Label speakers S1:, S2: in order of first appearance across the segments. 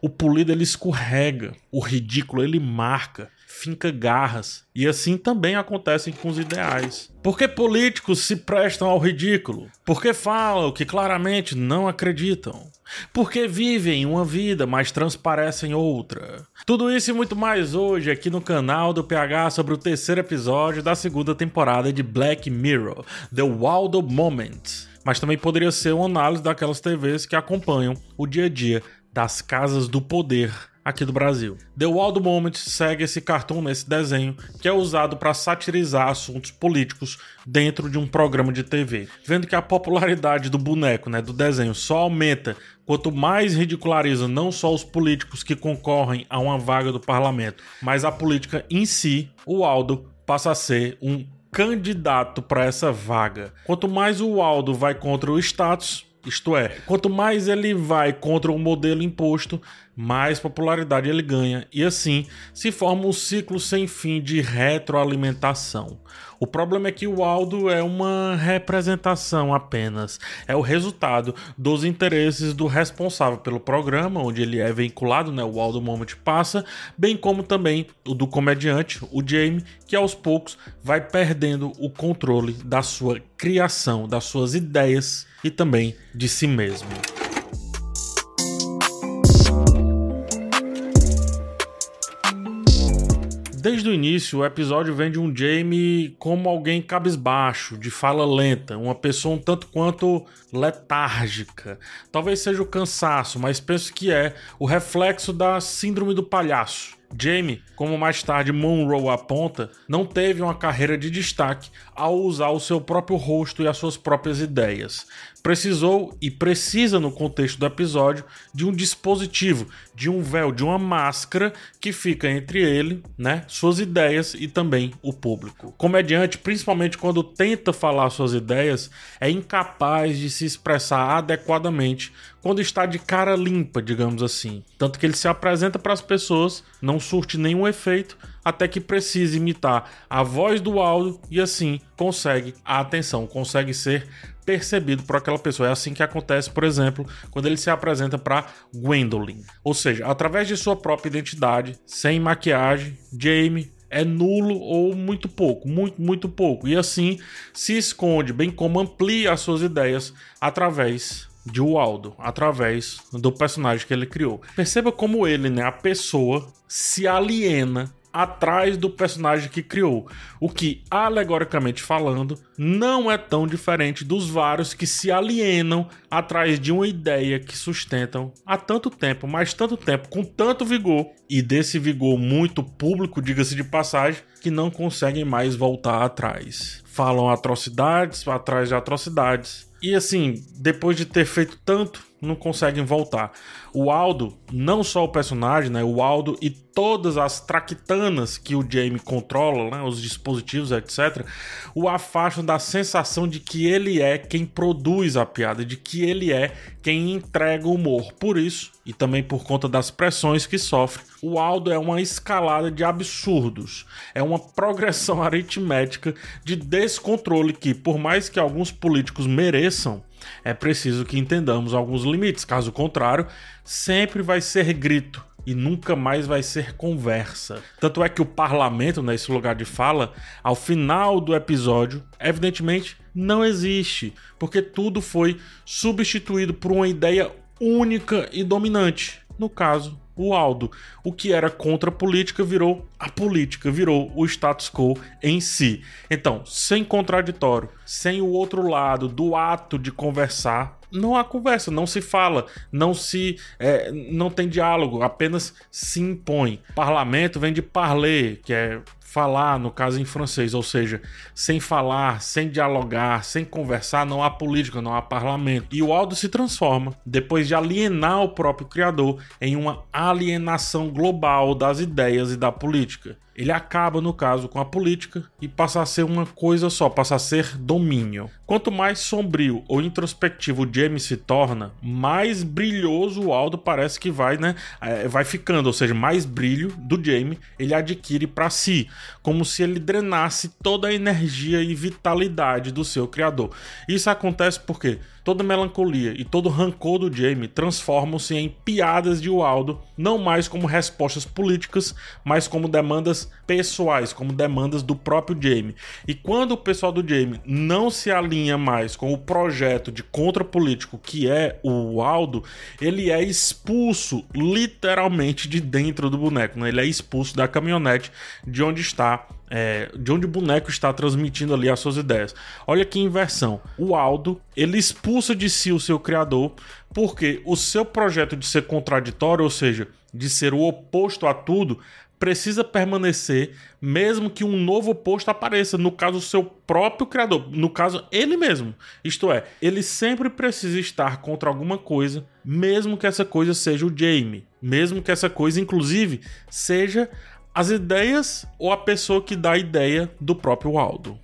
S1: o polido ele escorrega, o ridículo ele marca, finca garras. E assim também acontece com os ideais. Porque políticos se prestam ao ridículo? Porque falam que claramente não acreditam? Porque vivem uma vida, mas transparecem outra? Tudo isso e muito mais hoje aqui no canal do PH sobre o terceiro episódio da segunda temporada de Black Mirror, The Waldo Moment. Mas também poderia ser uma análise daquelas TVs que acompanham o dia a dia das casas do poder aqui do Brasil. The Waldo Moment segue esse cartoon nesse desenho que é usado para satirizar assuntos políticos dentro de um programa de TV. Vendo que a popularidade do boneco, né, do desenho, só aumenta quanto mais ridiculariza não só os políticos que concorrem a uma vaga do parlamento, mas a política em si, o Waldo passa a ser um candidato para essa vaga. Quanto mais o Waldo vai contra o status, isto é, quanto mais ele vai contra o modelo imposto, mais popularidade ele ganha, e assim se forma um ciclo sem fim de retroalimentação. O problema é que o Aldo é uma representação apenas, é o resultado dos interesses do responsável pelo programa, onde ele é vinculado, né? O Aldo Moment passa, bem como também o do comediante, o Jamie, que aos poucos vai perdendo o controle da sua criação, das suas ideias e também de si mesmo. Desde o início, o episódio vem de um Jamie como alguém cabisbaixo, de fala lenta, uma pessoa um tanto quanto letárgica. Talvez seja o cansaço, mas penso que é o reflexo da síndrome do palhaço. Jamie, como mais tarde Monroe aponta, não teve uma carreira de destaque ao usar o seu próprio rosto e as suas próprias ideias. Precisou e precisa, no contexto do episódio, de um dispositivo, de um véu, de uma máscara que fica entre ele, né, suas ideias e também o público. O comediante, principalmente quando tenta falar suas ideias, é incapaz de se expressar adequadamente quando está de cara limpa, digamos assim. Tanto que ele se apresenta para as pessoas, não surte nenhum efeito, até que precise imitar a voz do áudio e assim consegue a atenção, consegue ser percebido por aquela pessoa. É assim que acontece, por exemplo, quando ele se apresenta para Gwendolyn. Ou seja, através de sua própria identidade, sem maquiagem, Jamie é nulo ou muito pouco, muito, muito pouco. E assim se esconde, bem como amplia as suas ideias através de Waldo, através do personagem que ele criou. Perceba como ele, né, a pessoa, se aliena atrás do personagem que criou, o que, alegoricamente falando, não é tão diferente dos vários que se alienam atrás de uma ideia que sustentam há tanto tempo, mas tanto tempo, com tanto vigor, e desse vigor muito público, diga-se de passagem, que não conseguem mais voltar atrás. Falam atrocidades atrás de atrocidades. E assim, depois de ter feito tanto, não conseguem voltar. O Aldo, não só o personagem, né? O Aldo e todas as traquitanas que o Jamie controla, né? Os dispositivos, etc. O afastam da sensação de que ele é quem produz a piada, de que ele é quem entrega o humor. Por isso, e também por conta das pressões que sofre, o Aldo é uma escalada de absurdos. É uma progressão aritmética de descontrole que, por mais que alguns políticos mereçam, é preciso que entendamos alguns limites, caso contrário, sempre vai ser grito e nunca mais vai ser conversa. Tanto é que o parlamento, nesse lugar de fala, ao final do episódio, evidentemente não existe, porque tudo foi substituído por uma ideia única e dominante. No caso, o Aldo. O que era contra a política virou a política, virou o status quo em si. Então, sem contraditório, sem o outro lado do ato de conversar, não há conversa, não se fala, não se é, não tem diálogo, apenas se impõe. Parlamento vem de parler, que é falar, no caso em francês, ou seja, sem falar, sem dialogar, sem conversar, não há política, não há parlamento. E o Aldo se transforma, depois de alienar o próprio criador, em uma alienação global das ideias e da política ele acaba, no caso, com a política e passa a ser uma coisa só, passa a ser domínio. Quanto mais sombrio ou introspectivo o Jamie se torna, mais brilhoso o Aldo parece que vai, né, é, vai ficando, ou seja, mais brilho do Jamie ele adquire para si, como se ele drenasse toda a energia e vitalidade do seu criador. Isso acontece porque toda melancolia e todo rancor do Jamie transformam-se em piadas de Waldo não mais como respostas políticas, mas como demandas pessoais, como demandas do próprio Jamie. E quando o pessoal do Jamie não se alinha mais com o projeto de contra-político que é o Aldo, ele é expulso literalmente de dentro do boneco, né? ele é expulso da caminhonete de onde está é, de onde o boneco está transmitindo ali as suas ideias. Olha que inversão. O Aldo, ele expulsa de si o seu criador porque o seu projeto de ser contraditório, ou seja, de ser o oposto a tudo, precisa permanecer mesmo que um novo oposto apareça, no caso o seu próprio criador, no caso ele mesmo. Isto é, ele sempre precisa estar contra alguma coisa, mesmo que essa coisa seja o Jamie, mesmo que essa coisa inclusive seja as ideias ou a pessoa que dá a ideia do próprio Aldo.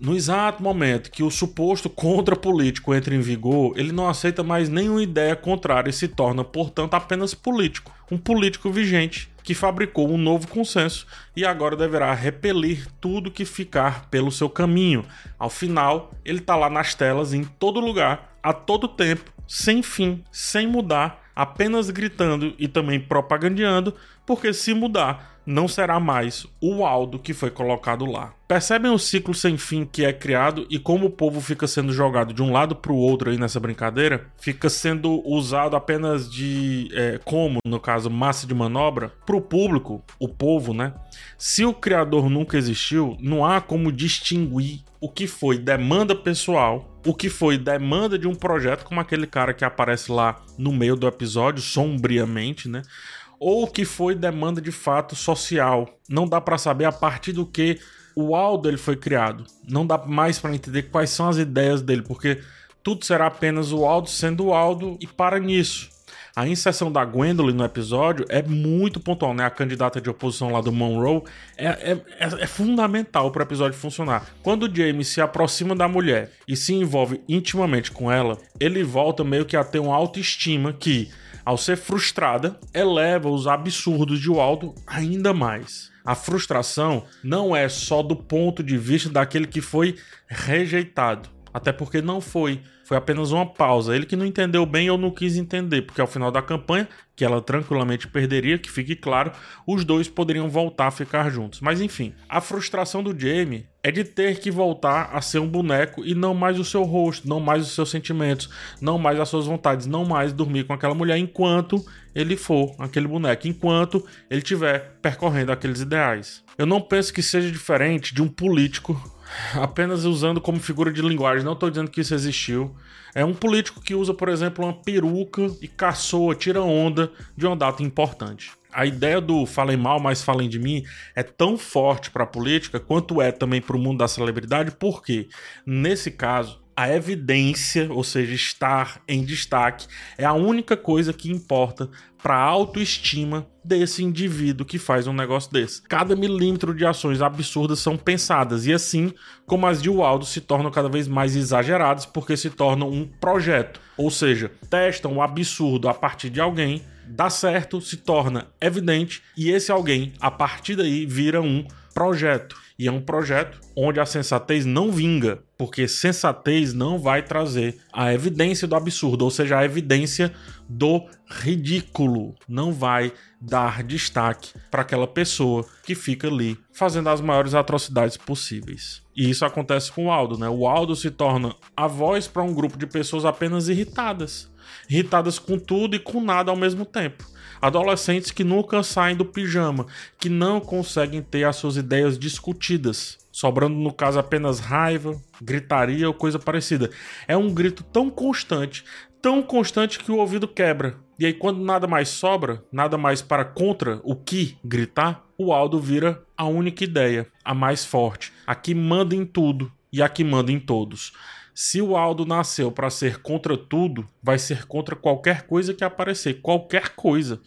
S1: No exato momento que o suposto contra-político entra em vigor, ele não aceita mais nenhuma ideia contrária e se torna, portanto, apenas político. Um político vigente que fabricou um novo consenso e agora deverá repelir tudo que ficar pelo seu caminho. Ao final, ele está lá nas telas, em todo lugar, a todo tempo, sem fim, sem mudar, apenas gritando e também propagandeando, porque se mudar, não será mais o Aldo que foi colocado lá. Percebem o ciclo sem fim que é criado e como o povo fica sendo jogado de um lado para o outro aí nessa brincadeira? Fica sendo usado apenas de é, como, no caso, massa de manobra para o público, o povo, né? Se o criador nunca existiu, não há como distinguir o que foi demanda pessoal, o que foi demanda de um projeto como aquele cara que aparece lá no meio do episódio, sombriamente, né? Ou o que foi demanda de fato social. Não dá para saber a partir do que o Aldo ele foi criado. Não dá mais para entender quais são as ideias dele, porque tudo será apenas o Aldo sendo o Aldo e para nisso. A inserção da Gwendolyn no episódio é muito pontual, né? A candidata de oposição lá do Monroe é, é, é, é fundamental para o episódio funcionar. Quando o James se aproxima da mulher e se envolve intimamente com ela, ele volta meio que a ter uma autoestima que, ao ser frustrada, eleva os absurdos de Waldo ainda mais. A frustração não é só do ponto de vista daquele que foi rejeitado, até porque não foi. Foi apenas uma pausa. Ele que não entendeu bem ou não quis entender, porque ao final da campanha, que ela tranquilamente perderia, que fique claro, os dois poderiam voltar a ficar juntos. Mas enfim, a frustração do Jamie é de ter que voltar a ser um boneco e não mais o seu rosto, não mais os seus sentimentos, não mais as suas vontades, não mais dormir com aquela mulher enquanto ele for aquele boneco, enquanto ele estiver percorrendo aqueles ideais. Eu não penso que seja diferente de um político apenas usando como figura de linguagem. Não estou dizendo que isso existiu. É um político que usa, por exemplo, uma peruca e caçoa, tira onda de uma data importante. A ideia do falem mal, mas falem de mim é tão forte para a política quanto é também para o mundo da celebridade, porque nesse caso a evidência, ou seja, estar em destaque, é a única coisa que importa para a autoestima desse indivíduo que faz um negócio desse. Cada milímetro de ações absurdas são pensadas e assim como as de Waldo se tornam cada vez mais exageradas porque se tornam um projeto, ou seja, testam o absurdo a partir de alguém, dá certo, se torna evidente e esse alguém a partir daí vira um projeto. E é um projeto onde a sensatez não vinga, porque sensatez não vai trazer a evidência do absurdo, ou seja, a evidência do ridículo. Não vai dar destaque para aquela pessoa que fica ali fazendo as maiores atrocidades possíveis. E isso acontece com o Aldo, né? O Aldo se torna a voz para um grupo de pessoas apenas irritadas. Irritadas com tudo e com nada ao mesmo tempo. Adolescentes que nunca saem do pijama, que não conseguem ter as suas ideias discutidas, sobrando no caso apenas raiva, gritaria ou coisa parecida. É um grito tão constante, tão constante que o ouvido quebra. E aí, quando nada mais sobra, nada mais para contra o que gritar, o Aldo vira a única ideia, a mais forte, a que manda em tudo e a que manda em todos. Se o Aldo nasceu para ser contra tudo, vai ser contra qualquer coisa que aparecer, qualquer coisa,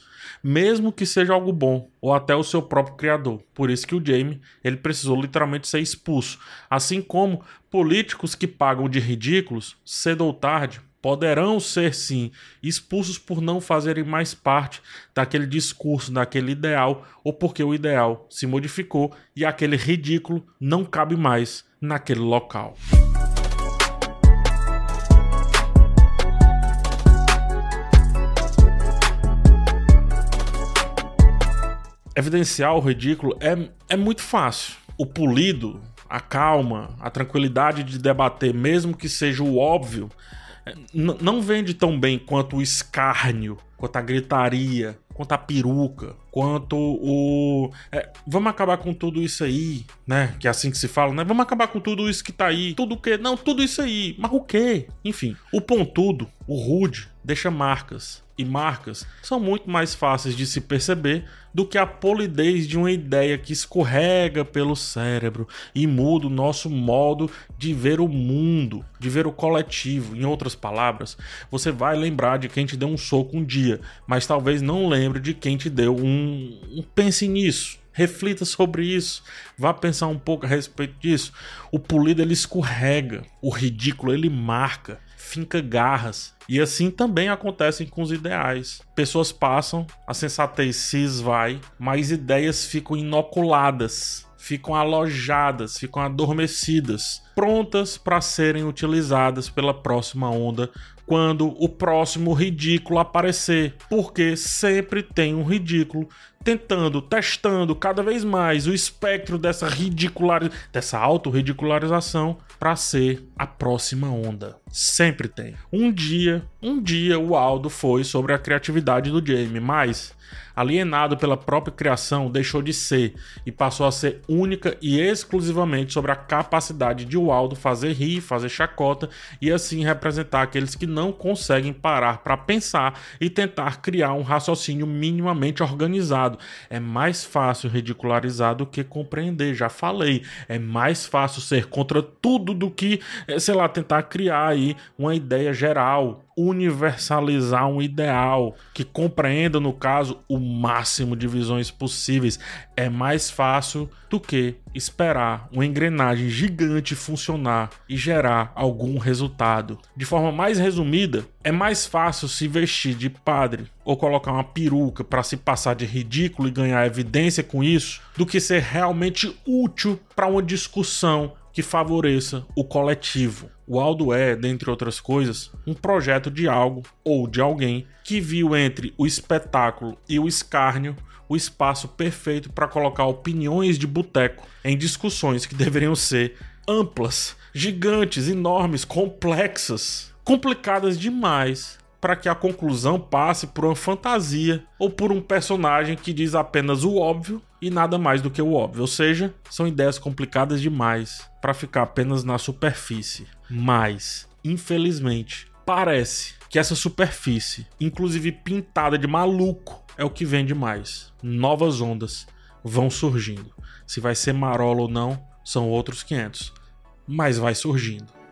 S1: mesmo que seja algo bom ou até o seu próprio criador. Por isso que o Jamie, ele precisou literalmente ser expulso, assim como políticos que pagam de ridículos, cedo ou tarde, poderão ser sim expulsos por não fazerem mais parte daquele discurso, daquele ideal, ou porque o ideal se modificou e aquele ridículo não cabe mais naquele local. Evidenciar o ridículo é, é muito fácil. O polido, a calma, a tranquilidade de debater, mesmo que seja o óbvio, não vende tão bem quanto o escárnio, quanto a gritaria, quanto a peruca, quanto o. É, vamos acabar com tudo isso aí, né? Que é assim que se fala, né? Vamos acabar com tudo isso que tá aí. Tudo o quê? Não, tudo isso aí. Mas o quê? Enfim, o pontudo, o rude, deixa marcas e marcas são muito mais fáceis de se perceber do que a polidez de uma ideia que escorrega pelo cérebro e muda o nosso modo de ver o mundo, de ver o coletivo. Em outras palavras, você vai lembrar de quem te deu um soco um dia, mas talvez não lembre de quem te deu um. pense nisso. Reflita sobre isso, vá pensar um pouco a respeito disso. O polido ele escorrega, o ridículo ele marca finca garras. E assim também acontecem com os ideais. Pessoas passam, a sensatez se esvai, mas ideias ficam inoculadas, ficam alojadas, ficam adormecidas, prontas para serem utilizadas pela próxima onda quando o próximo ridículo aparecer, porque sempre tem um ridículo tentando, testando cada vez mais o espectro dessa ridicular, dessa auto-ridicularização para ser a próxima onda. Sempre tem. Um dia, um dia o Aldo foi sobre a criatividade do Jamie, mas alienado pela própria criação, deixou de ser e passou a ser única e exclusivamente sobre a capacidade de Waldo fazer rir, fazer chacota e assim representar aqueles que não conseguem parar para pensar e tentar criar um raciocínio minimamente organizado. É mais fácil ridicularizar do que compreender, já falei. É mais fácil ser contra tudo do que, eh, sei lá, tentar criar aí uma ideia geral, universalizar um ideal que compreenda, no caso, o máximo de visões possíveis. É mais fácil do que esperar uma engrenagem gigante funcionar e gerar algum resultado. De forma mais resumida, é mais fácil se vestir de padre ou colocar uma peruca para se passar de ridículo e ganhar evidência com isso do que ser realmente útil para uma discussão que favoreça o coletivo. O Aldo é, dentre outras coisas, um projeto de algo ou de alguém que viu entre o espetáculo e o escárnio o espaço perfeito para colocar opiniões de boteco em discussões que deveriam ser amplas, gigantes, enormes, complexas, complicadas demais para que a conclusão passe por uma fantasia ou por um personagem que diz apenas o óbvio e nada mais do que o óbvio. Ou seja, são ideias complicadas demais para ficar apenas na superfície. Mas, infelizmente, parece que essa superfície, inclusive pintada de maluco, é o que vende mais. Novas ondas vão surgindo. Se vai ser marola ou não, são outros 500. Mas vai surgindo.